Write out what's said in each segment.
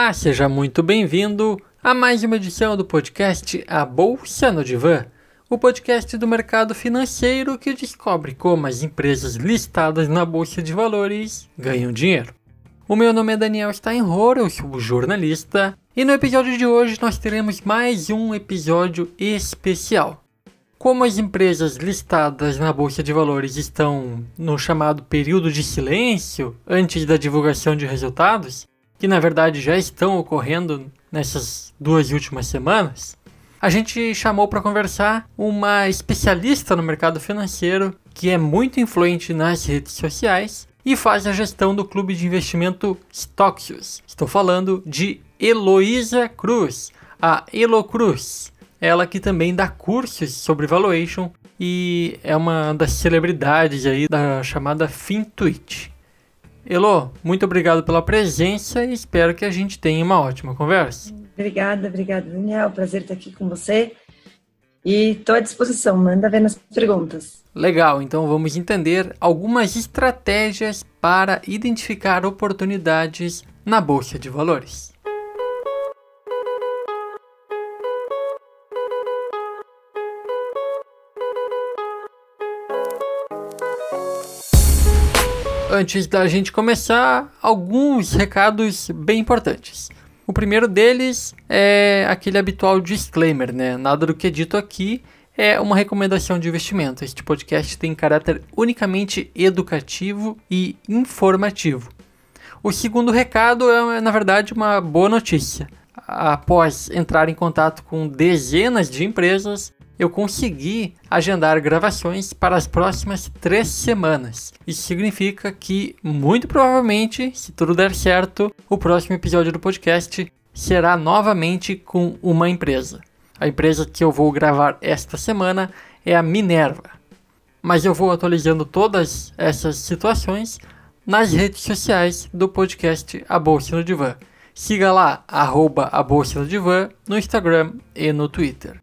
Olá, seja muito bem-vindo a mais uma edição do podcast A Bolsa no Divã, o podcast do mercado financeiro que descobre como as empresas listadas na Bolsa de Valores ganham dinheiro. O meu nome é Daniel Steinhor, eu sou jornalista, e no episódio de hoje nós teremos mais um episódio especial. Como as empresas listadas na Bolsa de Valores estão no chamado período de silêncio antes da divulgação de resultados, que na verdade já estão ocorrendo nessas duas últimas semanas, a gente chamou para conversar uma especialista no mercado financeiro que é muito influente nas redes sociais e faz a gestão do clube de investimento Stoxius. Estou falando de Heloísa Cruz, a Elo Cruz. Ela que também dá cursos sobre valuation e é uma das celebridades aí da chamada FinTwitch. Elo, muito obrigado pela presença e espero que a gente tenha uma ótima conversa. Obrigada, obrigada, Daniel. Prazer estar aqui com você. E estou à disposição, manda ver nas perguntas. Legal, então vamos entender algumas estratégias para identificar oportunidades na bolsa de valores. Antes da gente começar, alguns recados bem importantes. O primeiro deles é aquele habitual disclaimer, né? Nada do que é dito aqui é uma recomendação de investimento. Este podcast tem caráter unicamente educativo e informativo. O segundo recado é, na verdade, uma boa notícia. Após entrar em contato com dezenas de empresas, eu consegui agendar gravações para as próximas três semanas. Isso significa que, muito provavelmente, se tudo der certo, o próximo episódio do podcast será novamente com uma empresa. A empresa que eu vou gravar esta semana é a Minerva. Mas eu vou atualizando todas essas situações nas redes sociais do podcast A Bolsa no Divã. Siga lá, arroba a Bolsa no Divã, no Instagram e no Twitter.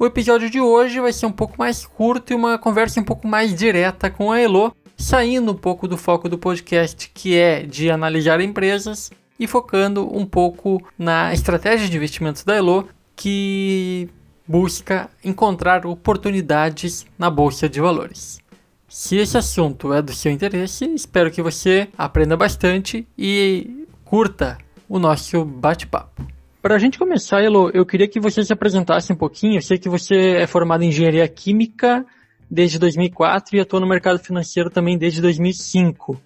O episódio de hoje vai ser um pouco mais curto e uma conversa um pouco mais direta com a Elo, saindo um pouco do foco do podcast, que é de analisar empresas, e focando um pouco na estratégia de investimentos da Elo, que busca encontrar oportunidades na bolsa de valores. Se esse assunto é do seu interesse, espero que você aprenda bastante e curta o nosso bate-papo. Para a gente começar, Elo, eu queria que você se apresentasse um pouquinho. Eu sei que você é formado em engenharia química desde 2004 e atua no mercado financeiro também desde 2005.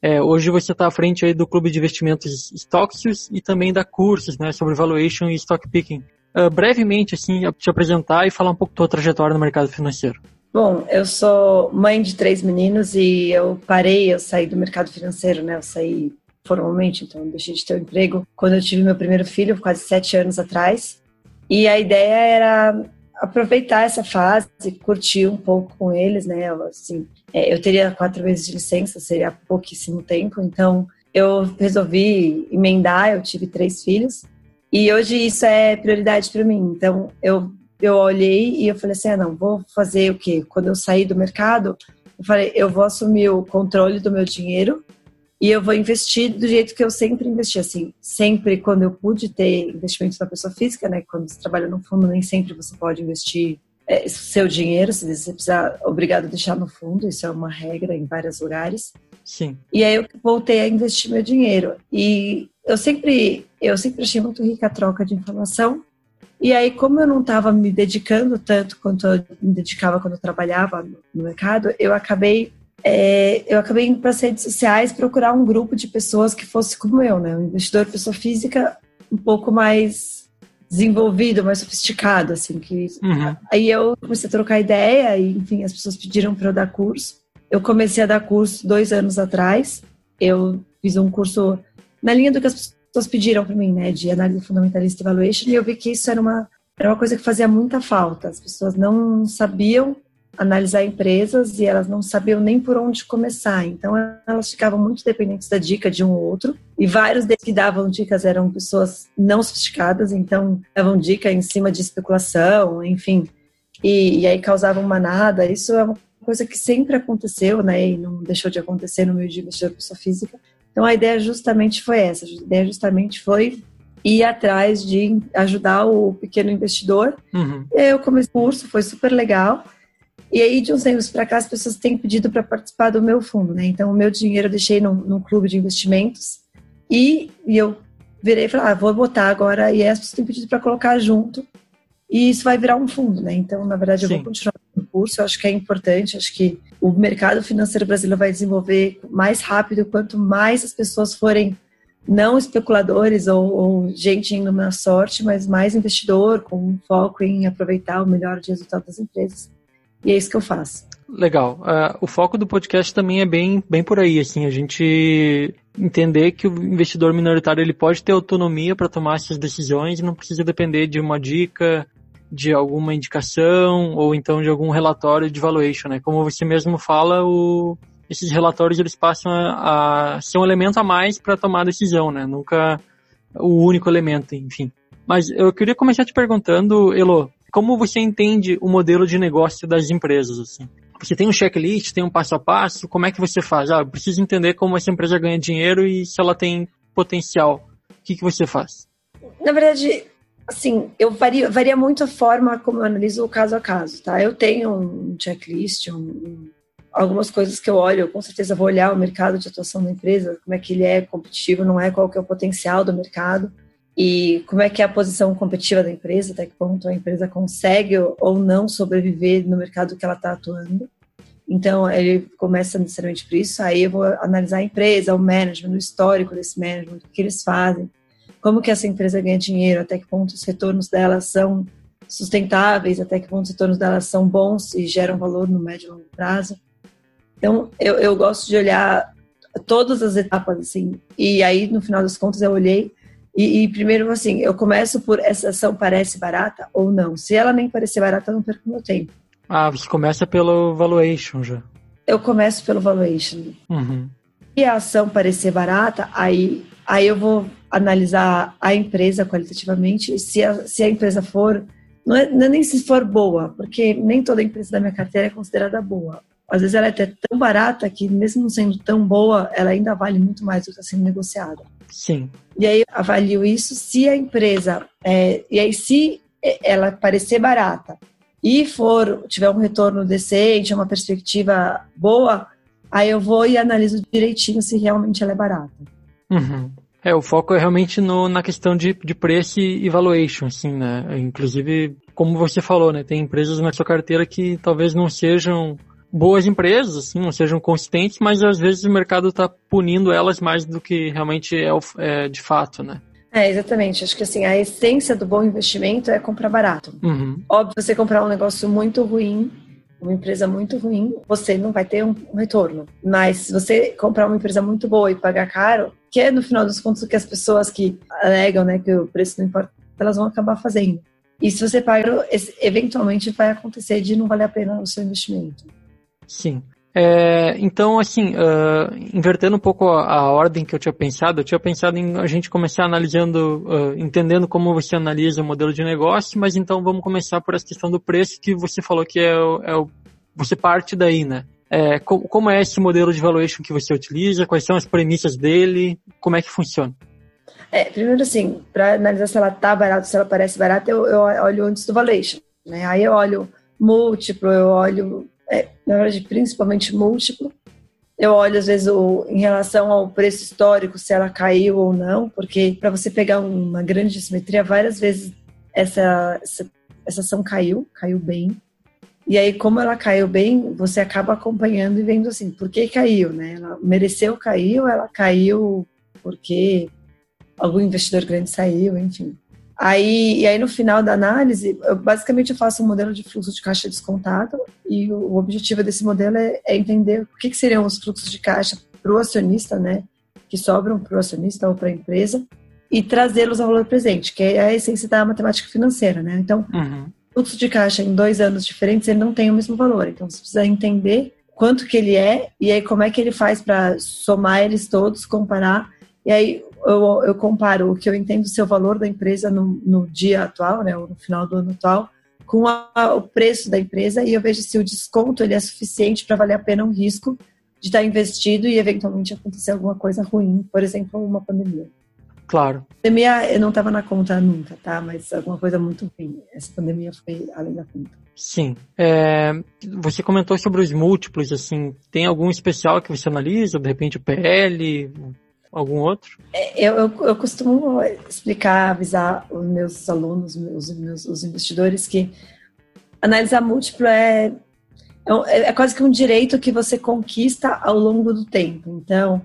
É, hoje você está à frente aí do clube de investimentos Stoxius e também dá cursos né, sobre valuation e stock picking. Uh, brevemente, assim, te apresentar e falar um pouco da tua trajetória no mercado financeiro. Bom, eu sou mãe de três meninos e eu parei, eu saí do mercado financeiro, né? Eu saí formalmente, então deixei de ter um emprego quando eu tive meu primeiro filho, quase sete anos atrás. E a ideia era aproveitar essa fase, curtir um pouco com eles, né? Assim, é, eu teria quatro meses de licença, seria pouquíssimo tempo, então eu resolvi emendar. Eu tive três filhos e hoje isso é prioridade para mim. Então eu eu olhei e eu falei assim, ah, não, vou fazer o quê? Quando eu saí do mercado, eu falei, eu vou assumir o controle do meu dinheiro e eu vou investir do jeito que eu sempre investi, assim, sempre quando eu pude ter investimentos na pessoa física, né? Quando você trabalha no fundo, nem sempre você pode investir é, seu dinheiro, se você precisar, obrigado a deixar no fundo, isso é uma regra em vários lugares. Sim. E aí eu voltei a investir meu dinheiro. E eu sempre, eu sempre achei muito rica a troca de informação. E aí, como eu não estava me dedicando tanto quanto eu me dedicava quando eu trabalhava no mercado, eu acabei é, eu acabei indo para as redes sociais procurar um grupo de pessoas que fosse como eu, né? Um investidor pessoa física um pouco mais desenvolvido, mais sofisticado, assim. Que... Uhum. Aí eu comecei a trocar ideia e, enfim, as pessoas pediram para eu dar curso. Eu comecei a dar curso dois anos atrás. Eu fiz um curso na linha do que as pessoas pediram para mim, né? De análise fundamentalista e evaluation. E eu vi que isso era uma, era uma coisa que fazia muita falta. As pessoas não sabiam analisar empresas e elas não sabiam nem por onde começar. Então elas ficavam muito dependentes da dica de um ou outro. E vários deles que davam dicas eram pessoas não sofisticadas, então davam dica em cima de especulação, enfim. E, e aí causavam manada. Isso é uma coisa que sempre aconteceu, né? E não deixou de acontecer no meio de investidor pessoa física. Então a ideia justamente foi essa. A ideia justamente foi ir atrás de ajudar o pequeno investidor. Uhum. Eu comecei o curso, foi super legal. E aí, de uns tempos para cá, as pessoas têm pedido para participar do meu fundo, né? Então, o meu dinheiro eu deixei num, num clube de investimentos e, e eu virei e falei, ah, vou botar agora. E as pessoas têm pedido para colocar junto e isso vai virar um fundo, né? Então, na verdade, eu Sim. vou continuar no curso, eu acho que é importante, acho que o mercado financeiro brasileiro vai desenvolver mais rápido quanto mais as pessoas forem não especuladores ou, ou gente indo na sorte, mas mais investidor com foco em aproveitar o melhor resultado das empresas. E é isso que eu faço. Legal. Uh, o foco do podcast também é bem, bem por aí, assim, a gente entender que o investidor minoritário ele pode ter autonomia para tomar essas decisões não precisa depender de uma dica, de alguma indicação ou então de algum relatório de valuation, né? Como você mesmo fala, o, esses relatórios eles passam a, a ser um elemento a mais para tomar decisão, né? Nunca o único elemento, enfim. Mas eu queria começar te perguntando, Elo, como você entende o modelo de negócio das empresas, assim? Você tem um checklist, tem um passo a passo, como é que você faz? Ah, eu preciso entender como essa empresa ganha dinheiro e se ela tem potencial. O que, que você faz? Na verdade, assim, eu varia, varia muito a forma como eu analiso o caso a caso, tá? Eu tenho um checklist, um, algumas coisas que eu olho, eu com certeza vou olhar o mercado de atuação da empresa, como é que ele é competitivo, não é, qual que é o potencial do mercado e como é que é a posição competitiva da empresa, até que ponto a empresa consegue ou não sobreviver no mercado que ela está atuando. Então, ele começa necessariamente por isso, aí eu vou analisar a empresa, o management, o histórico desse management, o que eles fazem, como que essa empresa ganha dinheiro, até que ponto os retornos dela são sustentáveis, até que ponto os retornos dela são bons e geram valor no médio e longo prazo. Então, eu, eu gosto de olhar todas as etapas, assim, e aí, no final das contas, eu olhei e, e, primeiro, assim, eu começo por essa ação parece barata ou não. Se ela nem parecer barata, eu não perco meu tempo. Ah, você começa pelo valuation já. Eu começo pelo valuation. Uhum. E a ação parecer barata, aí, aí eu vou analisar a empresa qualitativamente, se a, se a empresa for, não é, não é nem se for boa, porque nem toda empresa da minha carteira é considerada boa. Às vezes ela é até tão barata que, mesmo não sendo tão boa, ela ainda vale muito mais do que está sendo negociada. Sim. E aí eu avalio isso se a empresa, é, e aí se ela parecer barata e for tiver um retorno decente, uma perspectiva boa, aí eu vou e analiso direitinho se realmente ela é barata. Uhum. É, o foco é realmente no, na questão de, de preço e valuation, assim, né? Inclusive, como você falou, né? Tem empresas na sua carteira que talvez não sejam boas empresas, assim, não sejam consistentes, mas às vezes o mercado está punindo elas mais do que realmente é, é, de fato, né? É, exatamente. Acho que assim, a essência do bom investimento é comprar barato. Uhum. Óbvio, você comprar um negócio muito ruim, uma empresa muito ruim, você não vai ter um, um, retorno. Mas se você comprar uma empresa muito boa e pagar caro, que é no final dos contos o que as pessoas que alegam, né, que o preço não importa, elas vão acabar fazendo. E se você paga, eventualmente vai acontecer de não valer a pena o seu investimento. Sim. É, então, assim, uh, invertendo um pouco a, a, ordem que eu tinha pensado, eu tinha pensado em a gente começar analisando, uh, entendendo como você analisa o modelo de negócio, mas então vamos começar por essa questão do preço que você falou que é, é o, você parte daí, né? É, como, como é esse modelo de valuation que você utiliza? Quais são as premissas dele? Como é que funciona? É, primeiro assim, para analisar se ela tá barata, se ela parece barata, eu, eu olho antes do valuation, né? Aí eu olho múltiplo, eu olho é, na verdade, principalmente múltiplo. Eu olho, às vezes, o, em relação ao preço histórico, se ela caiu ou não, porque para você pegar uma grande simetria, várias vezes essa, essa, essa ação caiu, caiu bem. E aí, como ela caiu bem, você acaba acompanhando e vendo assim, por que caiu, né? Ela mereceu cair ou ela caiu porque algum investidor grande saiu, enfim. Aí, e aí, no final da análise, eu, basicamente eu faço um modelo de fluxo de caixa descontado e o, o objetivo desse modelo é, é entender o que, que, seriam os fluxos de caixa para o acionista, né, que sobram para o acionista ou para a empresa, e trazê-los ao valor presente, que é a essência da matemática financeira, né? Então, uhum. fluxo de caixa em dois anos diferentes, ele não tem o mesmo valor. Então, você precisa entender quanto que ele é e aí como é que ele faz para somar eles todos, comparar. E aí, eu, eu comparo o que eu entendo ser o valor da empresa no, no dia atual, né, ou no final do ano atual, com a, o preço da empresa e eu vejo se o desconto ele é suficiente para valer a pena um risco de estar investido e eventualmente acontecer alguma coisa ruim, por exemplo, uma pandemia. Claro. A pandemia eu não estava na conta nunca, tá? Mas alguma coisa muito ruim. Essa pandemia foi além da conta. Sim. É, você comentou sobre os múltiplos, assim, tem algum especial que você analisa? De repente o PL, algum outro? É, eu, eu, eu costumo explicar, avisar os meus alunos, os meus os investidores que analisar múltiplo é, é, é quase que um direito que você conquista ao longo do tempo. Então,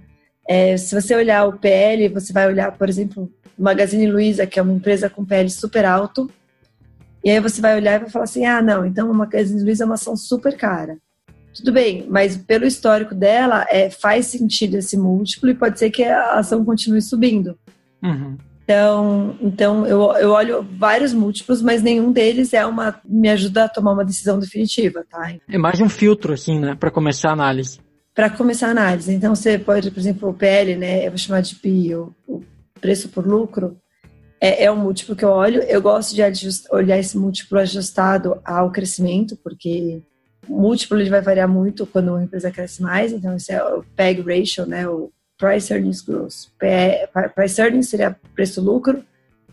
é, se você olhar o PL, você vai olhar, por exemplo, Magazine Luiza, que é uma empresa com PL super alto, e aí você vai olhar e vai falar assim: ah, não, então uma Magazine Luiza é uma ação super cara. Tudo bem, mas pelo histórico dela, é, faz sentido esse múltiplo e pode ser que a ação continue subindo. Uhum. Então, então eu, eu olho vários múltiplos, mas nenhum deles é uma me ajuda a tomar uma decisão definitiva, tá? É mais um filtro, assim, né, para começar a análise. Para começar a análise. Então, você pode, por exemplo, o PL, né, eu vou chamar de PI, o, o preço por lucro, é, é um múltiplo que eu olho. Eu gosto de olhar esse múltiplo ajustado ao crescimento, porque o múltiplo ele vai variar muito quando uma empresa cresce mais. Então, esse é o PEG ratio, né? O Price Earnings Growth. Price Earnings seria preço-lucro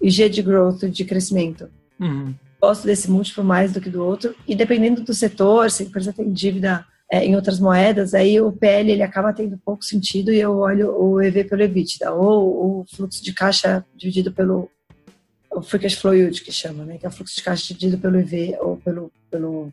e G de growth, de crescimento. Uhum. Gosto desse múltiplo mais do que do outro. E dependendo do setor, se a empresa tem dívida é, em outras moedas, aí o PL ele acaba tendo pouco sentido e eu olho o EV pelo EBITDA, ou o fluxo de caixa dividido pelo o free cash flow yield que chama, né? Que é o fluxo de caixa dividido pelo IV ou pelo, pelo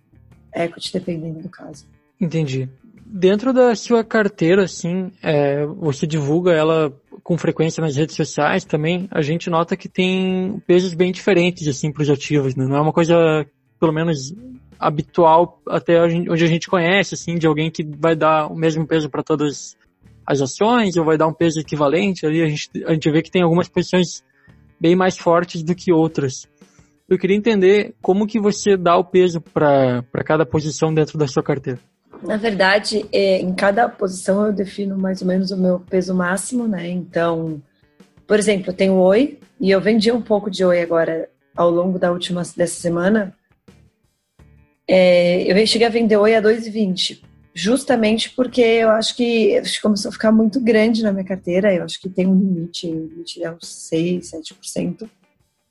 equity, dependendo do caso. Entendi. Dentro da sua carteira, assim, é, você divulga ela com frequência nas redes sociais também, a gente nota que tem pesos bem diferentes, assim, para os ativos, né? Não é uma coisa, pelo menos, habitual até onde a gente conhece, assim, de alguém que vai dar o mesmo peso para todas as ações ou vai dar um peso equivalente ali. A gente, a gente vê que tem algumas posições bem mais fortes do que outras. Eu queria entender como que você dá o peso para cada posição dentro da sua carteira. Na verdade, é, em cada posição eu defino mais ou menos o meu peso máximo, né? Então, por exemplo, eu tenho Oi e eu vendi um pouco de Oi agora ao longo da última dessa semana. É, eu cheguei a vender Oi a 2,20 justamente porque eu acho que começou a ficar muito grande na minha carteira. Eu acho que tem um limite, o limite é uns 6, 7%.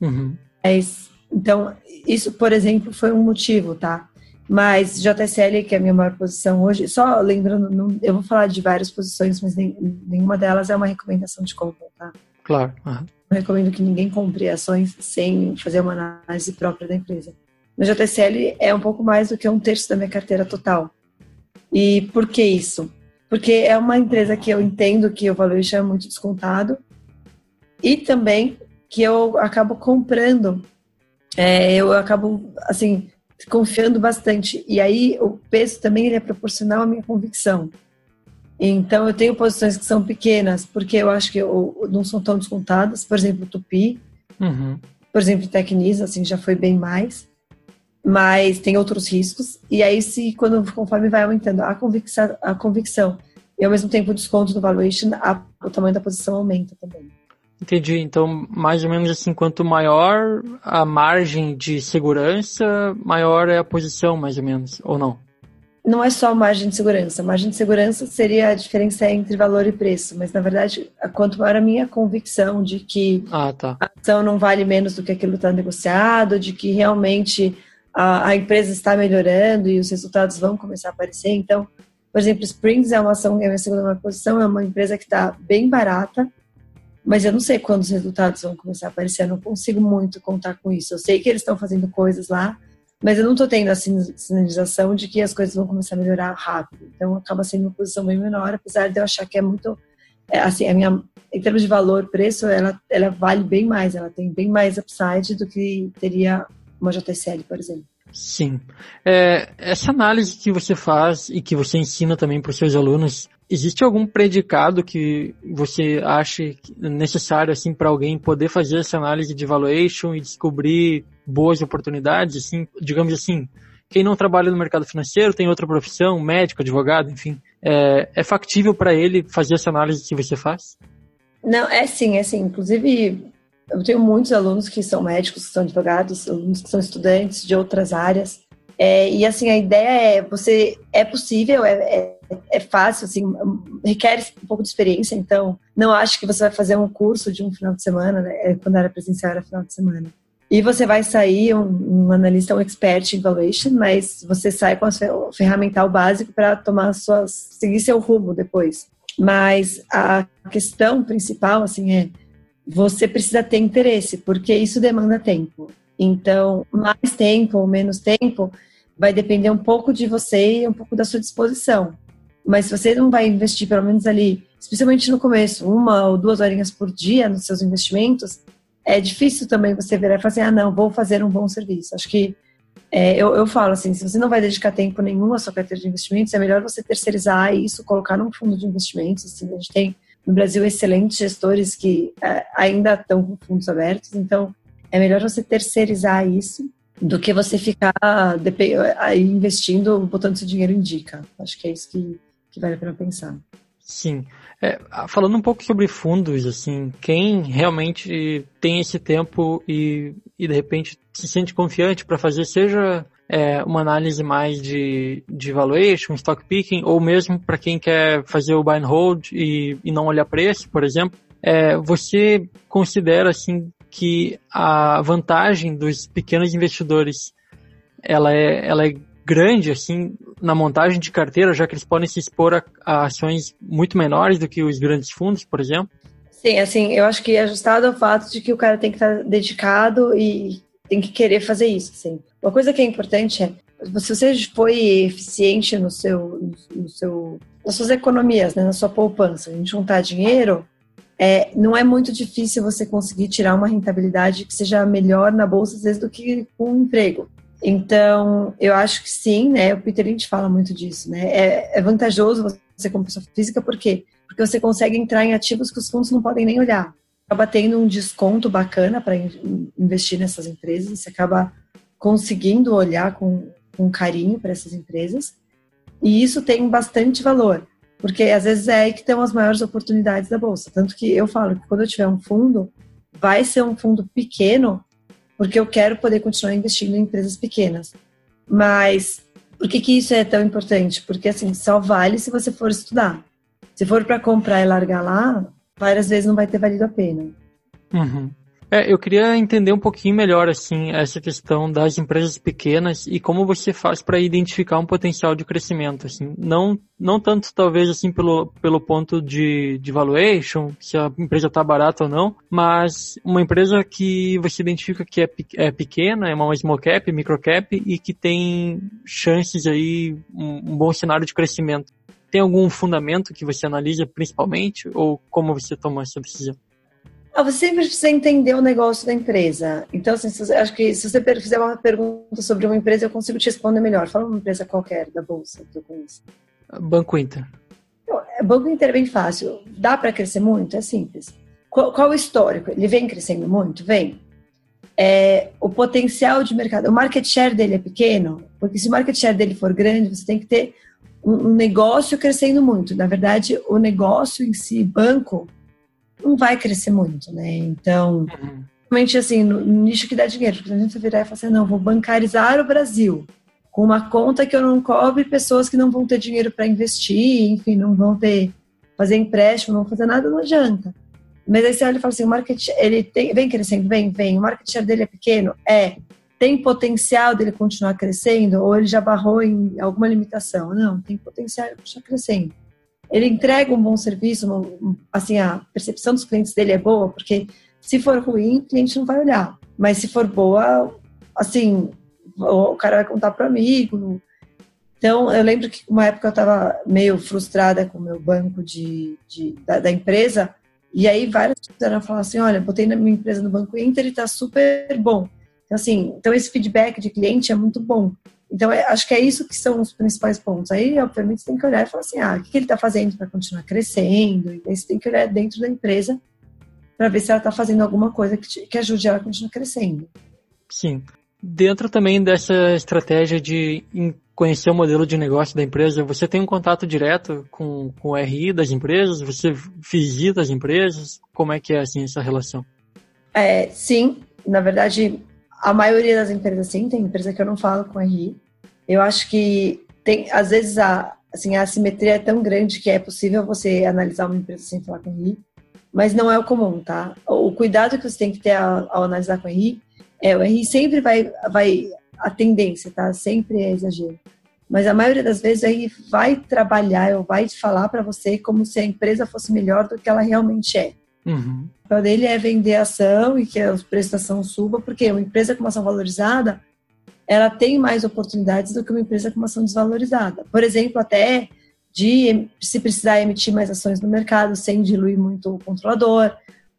Uhum. Mas, então, isso, por exemplo, foi um motivo, tá? Mas JSL, que é a minha maior posição hoje, só lembrando, não, eu vou falar de várias posições, mas nem, nenhuma delas é uma recomendação de compra, tá? Claro. Uhum. Eu recomendo que ninguém compre ações sem fazer uma análise própria da empresa. No JSL é um pouco mais do que um terço da minha carteira total. E por que isso? Porque é uma empresa que eu entendo que o valuation é muito descontado e também que eu acabo comprando, é, eu acabo, assim, confiando bastante. E aí o peso também ele é proporcional à minha convicção. Então eu tenho posições que são pequenas, porque eu acho que eu, não são tão descontadas. Por exemplo, Tupi, uhum. por exemplo, Tecnisa, assim, já foi bem mais mas tem outros riscos. E aí, se quando conforme vai aumentando a convicção, a convicção e ao mesmo tempo o desconto do valuation, a, o tamanho da posição aumenta também. Entendi. Então, mais ou menos assim, quanto maior a margem de segurança, maior é a posição, mais ou menos, ou não? Não é só margem de segurança. Margem de segurança seria a diferença entre valor e preço, mas na verdade, quanto maior a minha convicção de que ah, tá. a ação não vale menos do que aquilo está negociado, de que realmente a, a, empresa está melhorando e os resultados vão começar a aparecer. Então, por exemplo, Springs é uma ação, é a minha segunda posição, é uma empresa que está bem barata, mas eu não sei quando os resultados vão começar a aparecer, eu não consigo muito contar com isso. Eu sei que eles estão fazendo coisas lá, mas eu não estou tendo a sinalização de que as coisas vão começar a melhorar rápido. Então, acaba sendo uma posição bem menor, apesar de eu achar que é muito. É, assim, a minha, em termos de valor, preço, ela, ela vale bem mais, ela tem bem mais upside do que teria uma JSL, por exemplo. Sim. É, essa análise que você faz e que você ensina também para os seus alunos, existe algum predicado que você acha necessário assim para alguém poder fazer essa análise de valuation e descobrir boas oportunidades, assim, digamos assim, quem não trabalha no mercado financeiro tem outra profissão, médico, advogado, enfim, é, é factível para ele fazer essa análise que você faz? Não, é sim, é sim. Inclusive, eu tenho muitos alunos que são médicos, que são advogados, alunos que são estudantes de outras áreas. É, e assim, a ideia é, você é possível, é, é, é fácil, assim, requer um pouco de experiência, então não acho que você vai fazer um curso de um final de semana, né? É, quando era presencial era final de semana. E você vai sair um, um analista, um expert em valuation, mas você sai com o ferramental básico para tomar suas, seguir seu rumo depois. Mas a questão principal, assim, é você precisa ter interesse, porque isso demanda tempo. Então, mais tempo ou menos tempo vai depender um pouco de você e um pouco da sua disposição. Mas se você não vai investir, pelo menos ali, especialmente no começo, uma ou duas horinhas por dia nos seus investimentos, é difícil também você virar e falar assim, ah, não, vou fazer um bom serviço. Acho que é, eu, eu falo assim, se você não vai dedicar tempo nenhum à sua carteira de investimentos, é melhor você terceirizar isso, colocar num fundo de investimentos. Assim, a gente tem no Brasil excelentes gestores que é, ainda estão com fundos abertos, então é melhor você terceirizar isso do que você ficar aí investindo, botando seu dinheiro em dica. Acho que é isso que, que vale a pena pensar. Sim. É, falando um pouco sobre fundos, assim, quem realmente tem esse tempo e, e de repente se sente confiante para fazer, seja é, uma análise mais de, de valuation, stock picking, ou mesmo para quem quer fazer o buy and hold e, e não olhar preço, por exemplo, é, você considera assim que a vantagem dos pequenos investidores ela é, ela é grande assim na montagem de carteira, já que eles podem se expor a, a ações muito menores do que os grandes fundos, por exemplo? Sim, assim, eu acho que é ajustado ao fato de que o cara tem que estar dedicado e tem que querer fazer isso, sim. Uma coisa que é importante é, se você foi eficiente no seu, no seu, nas suas economias, né, na sua poupança, em juntar dinheiro, é, não é muito difícil você conseguir tirar uma rentabilidade que seja melhor na bolsa, às vezes, do que com um emprego. Então, eu acho que sim, né? O Peter Lynch fala muito disso, né? É, é vantajoso você como pessoa física, por quê? Porque você consegue entrar em ativos que os fundos não podem nem olhar. Acaba tendo um desconto bacana para investir nessas empresas, você acaba conseguindo olhar com, com carinho para essas empresas, e isso tem bastante valor porque às vezes é aí que estão as maiores oportunidades da bolsa. Tanto que eu falo que quando eu tiver um fundo, vai ser um fundo pequeno, porque eu quero poder continuar investindo em empresas pequenas. Mas por que, que isso é tão importante? Porque assim, só vale se você for estudar. Se for para comprar e largar lá, várias vezes não vai ter valido a pena. Uhum. É, eu queria entender um pouquinho melhor assim essa questão das empresas pequenas e como você faz para identificar um potencial de crescimento, assim, não não tanto talvez assim pelo, pelo ponto de, de valuation, se a empresa está barata ou não, mas uma empresa que você identifica que é, é pequena, é uma small cap, micro cap e que tem chances aí um, um bom cenário de crescimento. Tem algum fundamento que você analisa principalmente ou como você toma essa decisão? Ah, você sempre precisa entender o negócio da empresa. Então, assim, se, acho que se você fizer uma pergunta sobre uma empresa, eu consigo te responder melhor. Fala uma empresa qualquer da Bolsa que eu conheço. Banco Inter. É, Banco Inter é bem fácil. Dá para crescer muito? É simples. Qual, qual, o histórico? Ele vem crescendo muito? Vem. É, o potencial de mercado, o market share dele é pequeno? Porque se o market share dele for grande, você tem que ter um, um negócio crescendo muito. Na verdade, o negócio em si, banco, não vai crescer muito, né? Então, uhum. realmente assim, no, nicho que dá dinheiro, porque a gente virar e falar assim, não, vou bancarizar o Brasil com uma conta que eu não cobre pessoas que não vão ter dinheiro para investir, enfim, não vão ter fazer empréstimo, não vão fazer nada, não adianta. Mas aí você olha e fala assim, o market ele tem, vem crescendo, vem, vem, o market share dele é pequeno? É. Tem potencial dele continuar crescendo ou ele já barrou em alguma limitação? Não, tem potencial de continuar crescendo ele entrega um bom serviço, assim, a percepção dos clientes dele é boa, porque se for ruim, o cliente não vai olhar. Mas se for boa, assim, o cara vai contar para o amigo. Então, eu lembro que uma época eu estava meio frustrada com o meu banco de, de da, da, empresa, e aí várias pessoas falaram assim, olha, botei na minha empresa no Banco Inter e está super bom. Então, assim, então esse feedback de cliente é muito bom. Então, é, acho que é isso que são os principais pontos. Aí, obviamente, você tem que olhar e falar assim: ah, o que ele está fazendo para continuar crescendo? E aí você tem que olhar dentro da empresa para ver se ela está fazendo alguma coisa que, te, que ajude ela a continuar crescendo. Sim. Dentro também dessa estratégia de conhecer o modelo de negócio da empresa, você tem um contato direto com, com o RI das empresas? Você visita as empresas? Como é que é assim essa relação? É, sim, na verdade, a maioria das empresas sim, tem empresa que eu não falo com RI, eu acho que tem, às vezes, a, assim, a assimetria é tão grande que é possível você analisar uma empresa sem falar com RI, mas não é o comum, tá? O cuidado que você tem que ter ao, ao analisar com RI é, o RI sempre vai, vai, a tendência, tá? Sempre é exagero. Mas a maioria das vezes RI vai trabalhar ou vai falar para você como se a empresa fosse melhor do que ela realmente é. Uhum. O papel dele é vender ação e que a prestação suba, porque uma empresa com uma ação valorizada, ela tem mais oportunidades do que uma empresa com uma ação desvalorizada. Por exemplo, até de se precisar emitir mais ações no mercado sem diluir muito o controlador,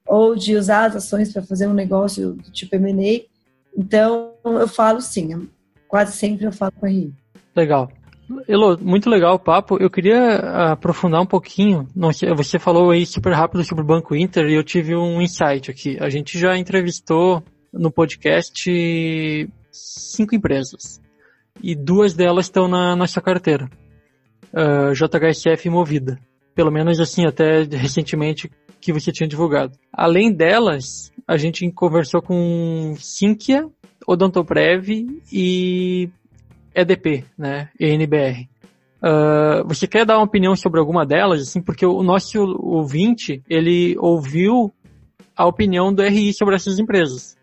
ou de usar as ações para fazer um negócio do tipo M&A. Então, eu falo sim, quase sempre eu falo com a RI. Legal. Elo, muito legal o papo. Eu queria aprofundar um pouquinho. Você falou aí super rápido sobre o Banco Inter e eu tive um insight aqui. A gente já entrevistou no podcast cinco empresas e duas delas estão na nossa carteira. Uh, ah, JHSF e Movida. Pelo menos assim, até recentemente que você tinha divulgado. Além delas, a gente conversou com Sinqia, Odontoprev e EDP, né? ENBR. Uh, você quer dar uma opinião sobre alguma delas, assim, porque o nosso ouvinte, ele ouviu a opinião do RI sobre essas empresas.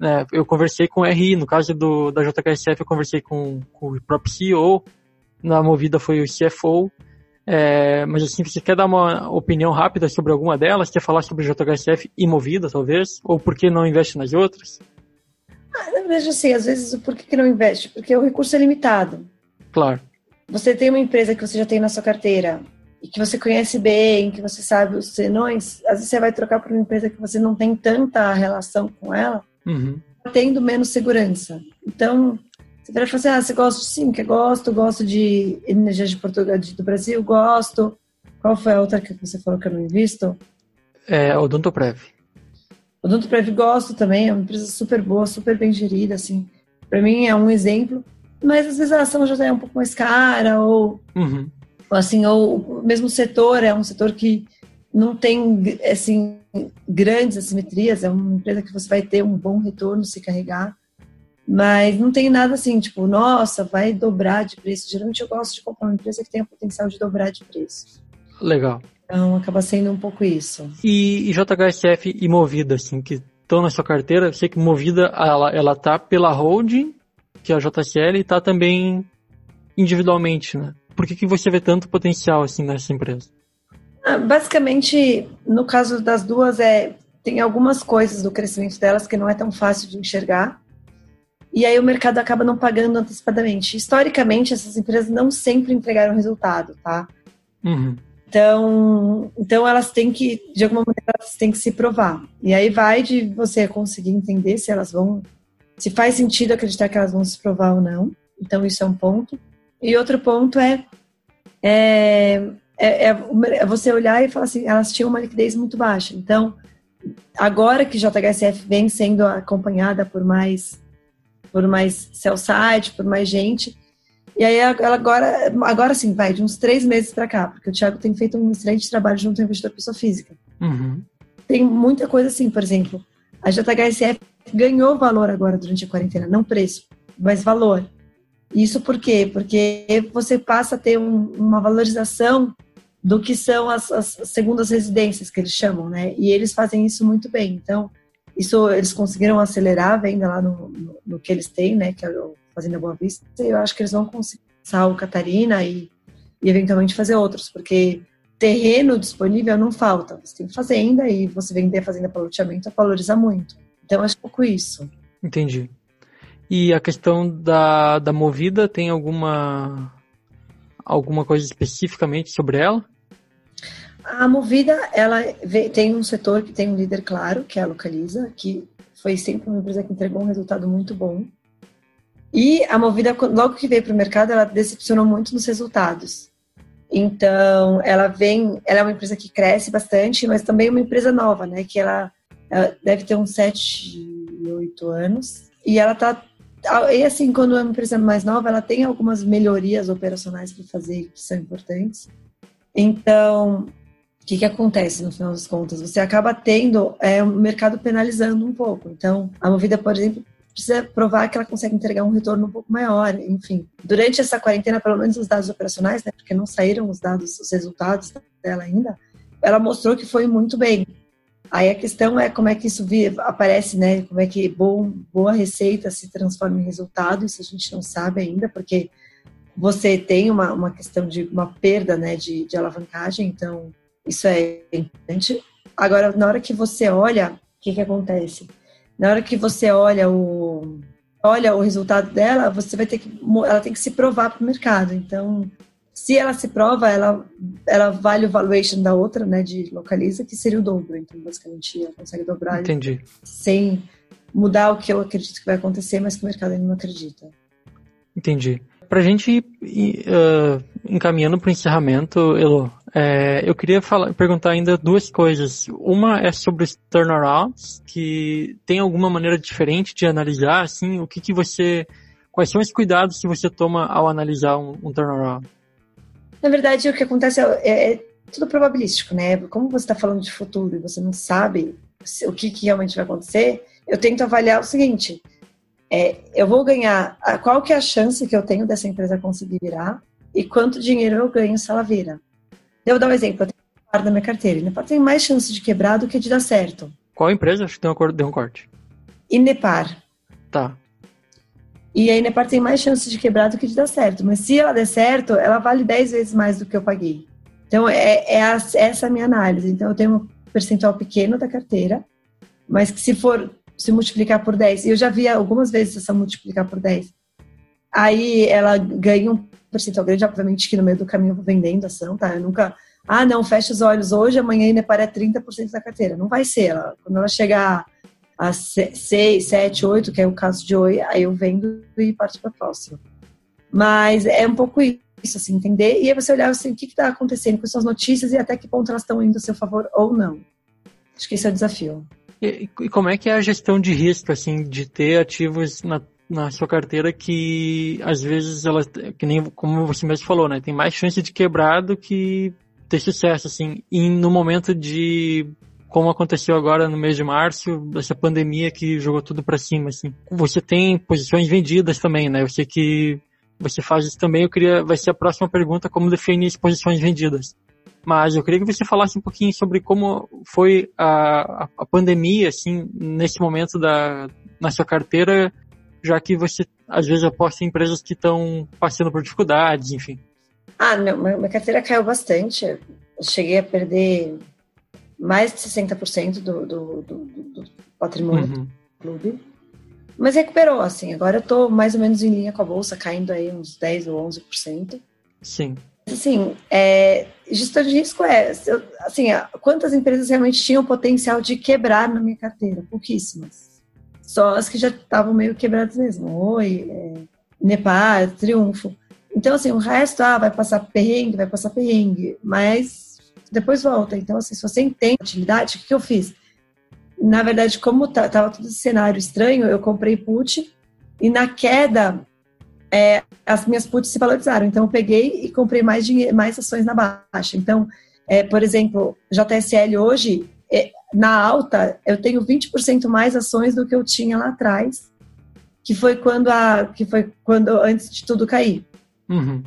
Né? Eu conversei com o RI, no caso do, da JKSF eu conversei com, com o próprio CEO, na Movida foi o CFO, é, mas assim, você quer dar uma opinião rápida sobre alguma delas? Quer falar sobre JHSF e Movida, talvez? Ou por que não investe nas outras? Ah, na verdade, assim, às vezes, por que, que não investe? Porque o recurso é limitado. Claro. Você tem uma empresa que você já tem na sua carteira e que você conhece bem, que você sabe os senões, às vezes você vai trocar por uma empresa que você não tem tanta relação com ela, uhum. tendo menos segurança. Então, você vai assim, ah, você gosta sim, que gosto, gosto de energia de Portugal, do Brasil, gosto. Qual foi a outra que você falou que eu não invisto? É, Odontoprev. O Odonto Prev gosto também, é uma empresa super boa, super bem gerida, assim. Para mim é um exemplo, mas às vezes a ação já é um pouco mais cara ou, uhum. assim, ou o mesmo setor é um setor que não tem assim grandes assimetrias, é uma empresa que você vai ter um bom retorno se carregar, mas não tem nada assim, tipo, nossa, vai dobrar de preço. Geralmente eu gosto de comprar uma empresa que tenha potencial de dobrar de preço. Legal. Então acaba sendo um pouco isso. E, e JHSF e Movida, assim, que estão na sua carteira, eu sei que Movida, ela, ela tá pela holding, que é a JCL, e tá também individualmente, né? Por que, que você vê tanto potencial, assim, nessa empresa? Ah, basicamente, no caso das duas, é tem algumas coisas do crescimento delas que não é tão fácil de enxergar. E aí o mercado acaba não pagando antecipadamente. Historicamente, essas empresas não sempre entregaram resultado, tá? Uhum. Então, então elas têm que, de alguma maneira, elas têm que se provar. E aí vai de você conseguir entender se elas vão, se faz sentido acreditar que elas vão se provar ou não. Então isso é um ponto. E outro ponto é, é, é, é você olhar e falar assim, elas tinham uma liquidez muito baixa. Então, agora que JHSF vem sendo acompanhada por mais por mais sell site, por mais gente, e aí agora, agora sim, vai, de uns três meses para cá, porque o Thiago tem feito um excelente trabalho junto ao investidor pessoa física. Uhum. Tem muita coisa assim, por exemplo, a JHSF ganhou valor agora durante a quarentena, não preço, mas valor. Isso por quê? Porque você passa a ter um, uma valorização do que são as, as, segundas residências, que eles chamam, né? E eles fazem isso muito bem. Então, isso eles conseguiram acelerar a venda lá no, no, no que eles têm, né? Que é o Fazenda Boa Vista, eu acho que eles vão conseguir o Catarina e, e eventualmente fazer outros, porque terreno disponível não falta. Você tem fazenda e você vender a fazenda para loteamento valoriza muito. Então, acho pouco isso. Entendi. E a questão da, da movida, tem alguma, alguma coisa especificamente sobre ela? A Movida, ela tem um setor que tem um líder claro, que é a Localiza, que foi sempre uma empresa que entregou um resultado muito bom. E a Movida, logo que veio para o mercado, ela decepcionou muito nos resultados. Então, ela vem, ela é uma empresa que cresce bastante, mas também uma empresa nova, né? Que ela, ela deve ter uns 7, 8 anos. E ela tá. E assim, quando é uma empresa mais nova, ela tem algumas melhorias operacionais para fazer que são importantes. Então, o que, que acontece no final das contas? Você acaba tendo é, o mercado penalizando um pouco. Então, a Movida, por exemplo, precisa provar que ela consegue entregar um retorno um pouco maior, enfim. Durante essa quarentena, pelo menos os dados operacionais, né, porque não saíram os dados, os resultados dela ainda, ela mostrou que foi muito bem. Aí a questão é como é que isso aparece, né? Como é que bom, boa receita se transforma em resultado, isso a gente não sabe ainda, porque você tem uma, uma questão de uma perda né, de, de alavancagem, então isso é importante. Agora, na hora que você olha, o que, que acontece? Na hora que você olha o, olha o resultado dela, você vai ter que, ela tem que se provar para o mercado. Então, se ela se prova, ela, ela vale o valuation da outra, né, de localiza, que seria o dobro. Então, basicamente, ela consegue dobrar Entendi. sem mudar o que eu acredito que vai acontecer, mas que o mercado ainda não acredita. Entendi. Para a gente ir uh, encaminhando para o encerramento, Elo, é, eu queria falar, perguntar ainda duas coisas. Uma é sobre os turnarounds, que tem alguma maneira diferente de analisar, assim, o que, que você, quais são os cuidados que você toma ao analisar um, um turnaround? Na verdade, o que acontece é, é, é tudo probabilístico, né? Como você está falando de futuro e você não sabe o que, que realmente vai acontecer, eu tento avaliar o seguinte: é, eu vou ganhar, qual que é a chance que eu tenho dessa empresa conseguir virar e quanto dinheiro eu ganho se ela vira. Eu vou dar um exemplo, eu tenho um da minha carteira, Inepar tem mais chance de quebrar do que de dar certo. Qual empresa? Acho que tem um, deu um corte. Inepar. Tá. E a Inepar tem mais chance de quebrar do que de dar certo, mas se ela der certo, ela vale 10 vezes mais do que eu paguei. Então, é, é a, essa a minha análise. Então, eu tenho um percentual pequeno da carteira, mas que se for se multiplicar por 10. E eu já vi algumas vezes essa multiplicar por 10. Aí ela ganha um percentual grande, obviamente que no meio do caminho eu vou vendendo ação, tá? Eu nunca, ah, não, fecha os olhos hoje, amanhã ainda para 30% da carteira. Não vai ser. Ela, quando ela chegar a 6, 7, 8, que é o caso de hoje, aí eu vendo e parto para a próxima. Mas é um pouco isso, assim, entender. E aí você olhar assim, o que está acontecendo com suas notícias e até que ponto elas estão indo a seu favor ou não. Acho que esse é o desafio. E, e, como é que é a gestão de risco, assim, de ter ativos na, na sua carteira que às vezes ela, que nem como você mesmo falou, né, tem mais chance de quebrar do que ter sucesso, assim, e no momento de como aconteceu agora no mês de março, dessa pandemia que jogou tudo para cima, assim. Você tem posições vendidas também, né? Eu sei que você faz isso também. Eu queria, vai ser a próxima pergunta, como definir as posições vendidas. Mas eu queria que você falasse um pouquinho sobre como foi a, a, a pandemia, assim, nesse momento da, na sua carteira, já que você às vezes aposta em empresas que estão passando por dificuldades, enfim. Ah, meu, minha carteira caiu bastante. Eu cheguei a perder mais de 60% do, do, do, do patrimônio uhum. do clube. Mas recuperou, assim. Agora eu tô mais ou menos em linha com a bolsa, caindo aí uns 10 ou 11%. Sim. Assim, é, gestão de risco é, assim, quantas empresas realmente tinham potencial de quebrar na minha carteira? Pouquíssimas. Só as que já estavam meio quebradas mesmo. Oi, é, Triunfo. Então, assim, o resto, ah, vai passar perrengue, vai passar perrengue, mas depois volta. Então, assim, se você entende a utilidade, o que, que eu fiz? Na verdade, como tá, todo esse cenário estranho, eu comprei put e na queda é, as minhas puts se valorizaram. Então, eu peguei e comprei mais, dinheiro, mais ações na baixa. Então, é, por exemplo, JSL hoje, na alta, eu tenho 20% mais ações do que eu tinha lá atrás, que foi quando, a, que foi quando antes de tudo cair. Uhum.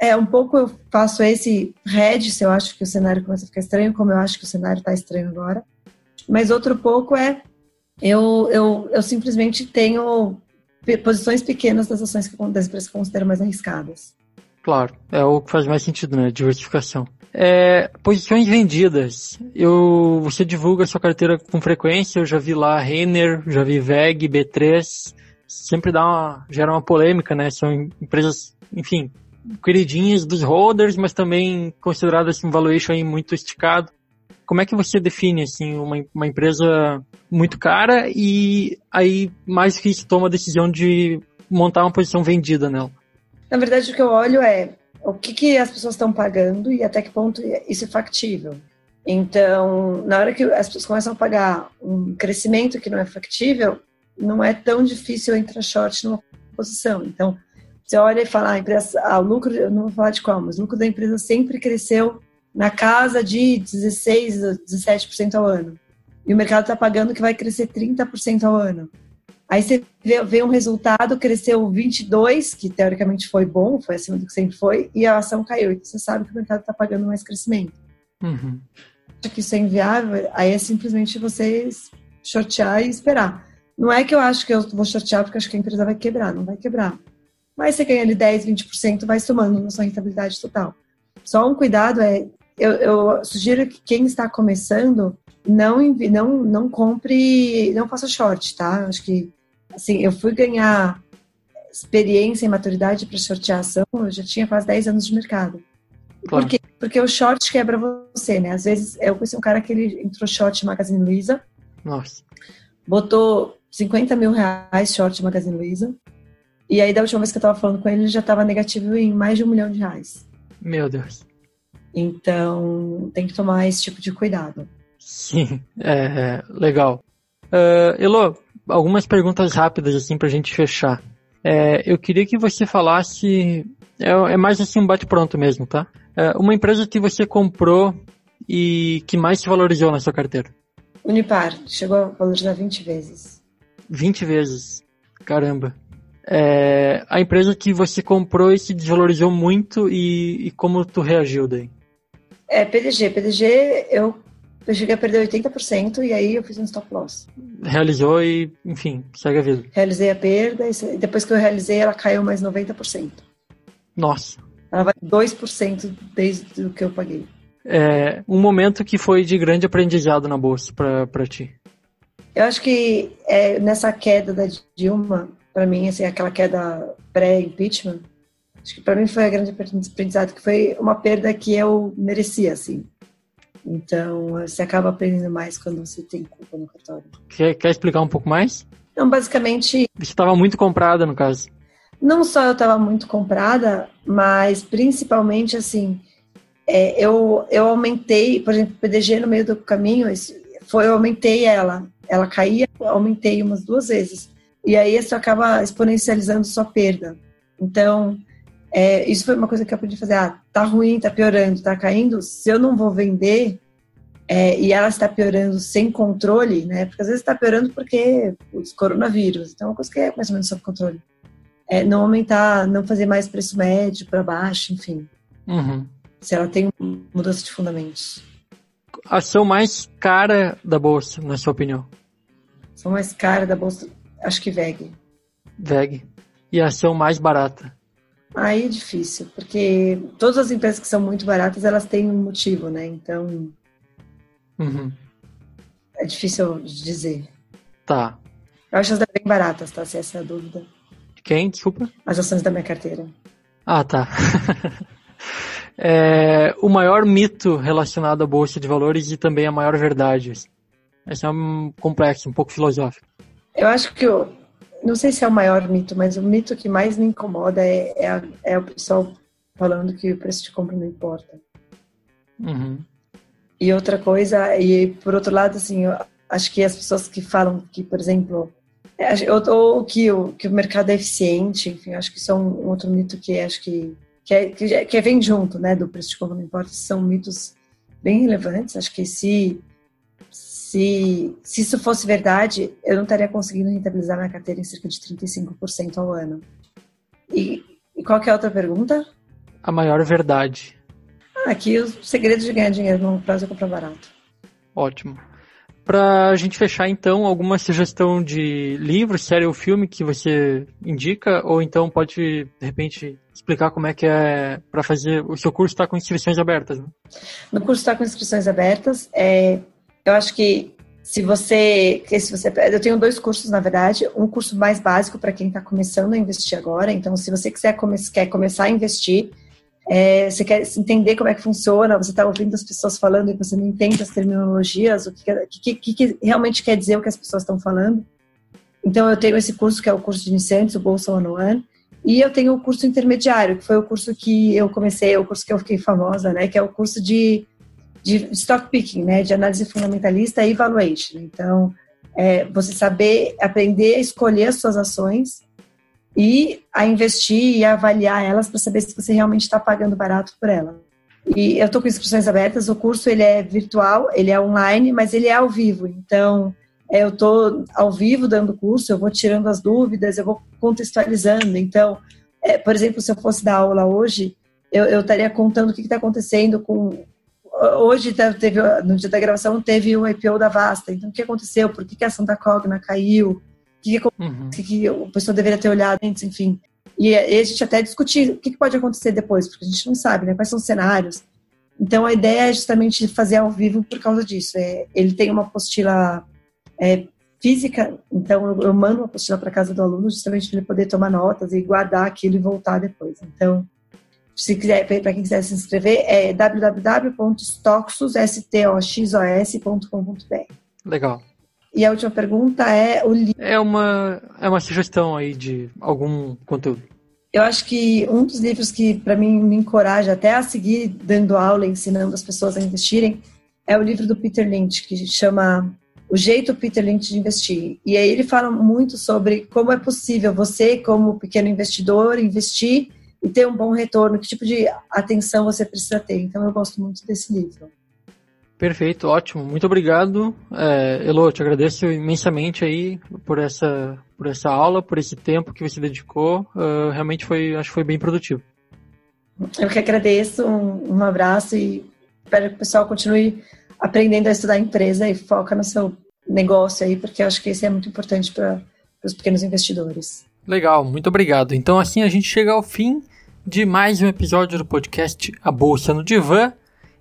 É, um pouco eu faço esse hedge, se eu acho que o cenário começa a ficar estranho, como eu acho que o cenário está estranho agora. Mas outro pouco é eu, eu, eu simplesmente tenho posições pequenas das ações que, das empresas que considero mais arriscadas. Claro, é o que faz mais sentido, né? Diversificação. É, posições vendidas. Eu, você divulga sua carteira com frequência. Eu já vi lá Renner, já vi VEG, B3. Sempre dá uma, gera uma polêmica, né? São empresas, enfim, queridinhas dos holders, mas também consideradas um valuation aí muito esticado. Como é que você define assim uma, uma empresa muito cara e aí mais que isso toma a decisão de montar uma posição vendida nela? Na verdade, o que eu olho é o que, que as pessoas estão pagando e até que ponto isso é factível. Então, na hora que as pessoas começam a pagar um crescimento que não é factível, não é tão difícil entrar short numa posição. Então, você olha e fala, ah, a empresa, ah, o lucro, eu não vou falar de qual, mas o lucro da empresa sempre cresceu na casa de 16, 17% ao ano. E o mercado está pagando que vai crescer 30% ao ano. Aí você vê, vê, um resultado, cresceu 22, que teoricamente foi bom, foi acima do que sempre foi, e a ação caiu. E você sabe que o mercado está pagando mais crescimento. Uhum. Que isso é inviável, aí é simplesmente você shortear e esperar. Não é que eu acho que eu vou shortear porque acho que a empresa vai quebrar, não vai quebrar. Mas você ganha ali 10, 20%, vai somando na sua rentabilidade total. Só um cuidado é, eu, eu sugiro que quem está começando não, não, não compre, não faça short, tá? Acho que, assim, eu fui ganhar experiência e maturidade para shortear ação, eu já tinha quase 10 anos de mercado. Claro. Por quê? Porque o short quebra você, né? Às vezes, eu conheci um cara que ele entrou short Magazine Luiza. Nossa. Botou 50 mil reais short Magazine Luiza. E aí, da última vez que eu tava falando com ele, ele já tava negativo em mais de um milhão de reais. Meu Deus. Então, tem que tomar esse tipo de cuidado. Sim, é, legal. Uh, Elo, algumas perguntas rápidas assim pra gente fechar. É, eu queria que você falasse, é, é mais assim um bate-pronto mesmo, tá? É, uma empresa que você comprou e que mais se valorizou na sua carteira. Unipar, chegou a valorizar 20 vezes. 20 vezes, caramba. É, a empresa que você comprou e se desvalorizou muito e, e como tu reagiu daí? É, PDG. PDG eu eu cheguei a perder 80% e aí eu fiz um stop loss. Realizou e, enfim, segue a vida. Realizei a perda e depois que eu realizei, ela caiu mais 90%. Nossa. Ela vai 2% desde o que eu paguei. É um momento que foi de grande aprendizado na bolsa para ti. Eu acho que é, nessa queda da Dilma, para mim, assim, aquela queda pré-impeachment, acho que para mim foi a grande aprendizado, que foi uma perda que eu merecia, assim. Então, você acaba aprendendo mais quando você tem culpa no cartório. Quer, quer explicar um pouco mais? Não, basicamente. Você estava muito comprada, no caso. Não só eu estava muito comprada, mas principalmente assim, é, eu, eu aumentei, por exemplo, o PDG no meio do caminho, foi, eu aumentei ela. Ela caía, eu aumentei umas duas vezes. E aí isso acaba exponencializando sua perda. Então, é, isso foi uma coisa que eu aprendi a fazer. Ah, tá ruim, tá piorando, tá caindo. Se eu não vou vender é, e ela está piorando sem controle, né? Porque às vezes está piorando porque os coronavírus. Então, é uma coisa que é mais ou menos sob controle. É, não aumentar, não fazer mais preço médio para baixo, enfim. Uhum. Se ela tem mudança de fundamentos. A ação mais cara da bolsa, na sua opinião? A ação mais cara da bolsa, acho que VEG. VEG. E a ação mais barata? Aí é difícil, porque todas as empresas que são muito baratas, elas têm um motivo, né? Então. Uhum. É difícil de dizer. Tá. Eu acho elas bem baratas, tá? Se essa é a dúvida. Quem? Desculpa? As ações da minha carteira. Ah, tá. é, o maior mito relacionado à Bolsa de Valores e também a maior verdade. Esse é um complexo, um pouco filosófico. Eu acho que o, não sei se é o maior mito, mas o mito que mais me incomoda é, é, a, é o pessoal falando que o preço de compra não importa. Uhum. E outra coisa, e por outro lado, assim, acho que as pessoas que falam que, por exemplo, é, ou, ou que, o, que o mercado é eficiente, enfim, acho que isso é um, um outro mito que acho que, que, é, que, que vem junto, né, do preço de compra não importa, são mitos bem relevantes. Acho que se se, se isso fosse verdade, eu não estaria conseguindo rentabilizar minha carteira em cerca de 35% ao ano. E, e qual que é a outra pergunta? A maior verdade. Ah, aqui o segredo de ganhar dinheiro no prazo é comprar barato. Ótimo. Para a gente fechar, então, alguma sugestão de livro, série ou filme que você indica? Ou então pode, de repente, explicar como é que é para fazer. O seu curso está com inscrições abertas, né? No curso está com inscrições abertas. É, eu acho que se você, se você, eu tenho dois cursos na verdade, um curso mais básico para quem está começando a investir agora. Então, se você quiser come, quer começar a investir, é, você quer entender como é que funciona, você está ouvindo as pessoas falando e você não entende as terminologias, o que, que, que realmente quer dizer o que as pessoas estão falando. Então, eu tenho esse curso que é o curso de iniciantes, o Bolsa One One, e eu tenho o curso intermediário, que foi o curso que eu comecei, o curso que eu fiquei famosa, né, que é o curso de de stock picking, né, de análise fundamentalista e evaluation. Então, é, você saber aprender a escolher as suas ações e a investir e a avaliar elas para saber se você realmente está pagando barato por ela. E eu estou com inscrições abertas. O curso ele é virtual, ele é online, mas ele é ao vivo. Então, é, eu estou ao vivo dando curso, eu vou tirando as dúvidas, eu vou contextualizando. Então, é, por exemplo, se eu fosse dar aula hoje, eu estaria contando o que está acontecendo com. Hoje tá, teve, no dia da gravação teve o IPO da Vasta. Então, o que aconteceu? Por que, que a Santa Cogna caiu? O que, que, uhum. que, a pessoa deveria ter olhado antes, enfim. E, e a gente até discutir o que, que pode acontecer depois, porque a gente não sabe, né? Quais são os cenários. Então, a ideia é justamente fazer ao vivo por causa disso. É, ele tem uma apostila é, física, então eu, eu mando uma apostila para casa do aluno justamente para ele poder tomar notas e guardar aquilo e voltar depois. Então, se quiser, para quem quiser se inscrever, é www.stoxos.com.br. Legal. E a última pergunta é o É uma, é uma sugestão aí de algum conteúdo. Eu acho que um dos livros que, para mim, me encoraja até a seguir dando aula, ensinando as pessoas a investirem, é o livro do Peter Lynch, que chama O Jeito Peter Lynch de Investir. E aí ele fala muito sobre como é possível você, como pequeno investidor, investir e ter um bom retorno, que tipo de atenção você precisa ter. Então eu gosto muito desse livro. Perfeito, ótimo. Muito obrigado. É, Elo, te agradeço imensamente aí por essa, por essa aula, por esse tempo que você dedicou. Uh, realmente foi, acho que foi bem produtivo. Eu que agradeço, um, um abraço e espero que o pessoal continue aprendendo a estudar a empresa e foca no seu negócio aí, porque eu acho que isso é muito importante para os pequenos investidores. Legal, muito obrigado. Então assim a gente chega ao fim de mais um episódio do podcast A Bolsa no Divã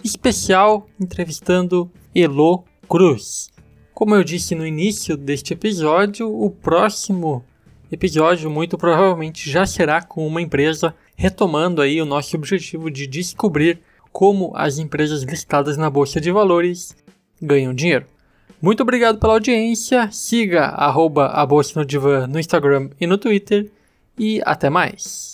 especial entrevistando Elo Cruz. Como eu disse no início deste episódio, o próximo episódio muito provavelmente já será com uma empresa retomando aí o nosso objetivo de descobrir como as empresas listadas na bolsa de valores ganham dinheiro. Muito obrigado pela audiência, siga a Bolsa no Divã no Instagram e no Twitter e até mais.